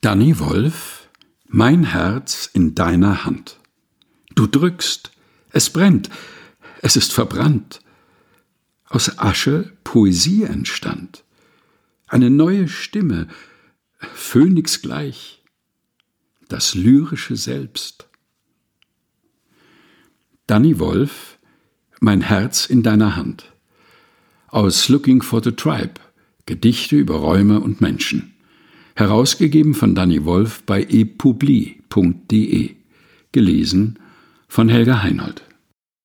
Danny Wolf Mein Herz in deiner Hand. Du drückst, es brennt, es ist verbrannt. Aus Asche Poesie entstand. Eine neue Stimme, Phönix gleich. Das lyrische Selbst. Danny Wolf Mein Herz in deiner Hand. Aus Looking for the Tribe Gedichte über Räume und Menschen. Herausgegeben von Danny Wolf bei epubli.de. Gelesen von Helga Heinold.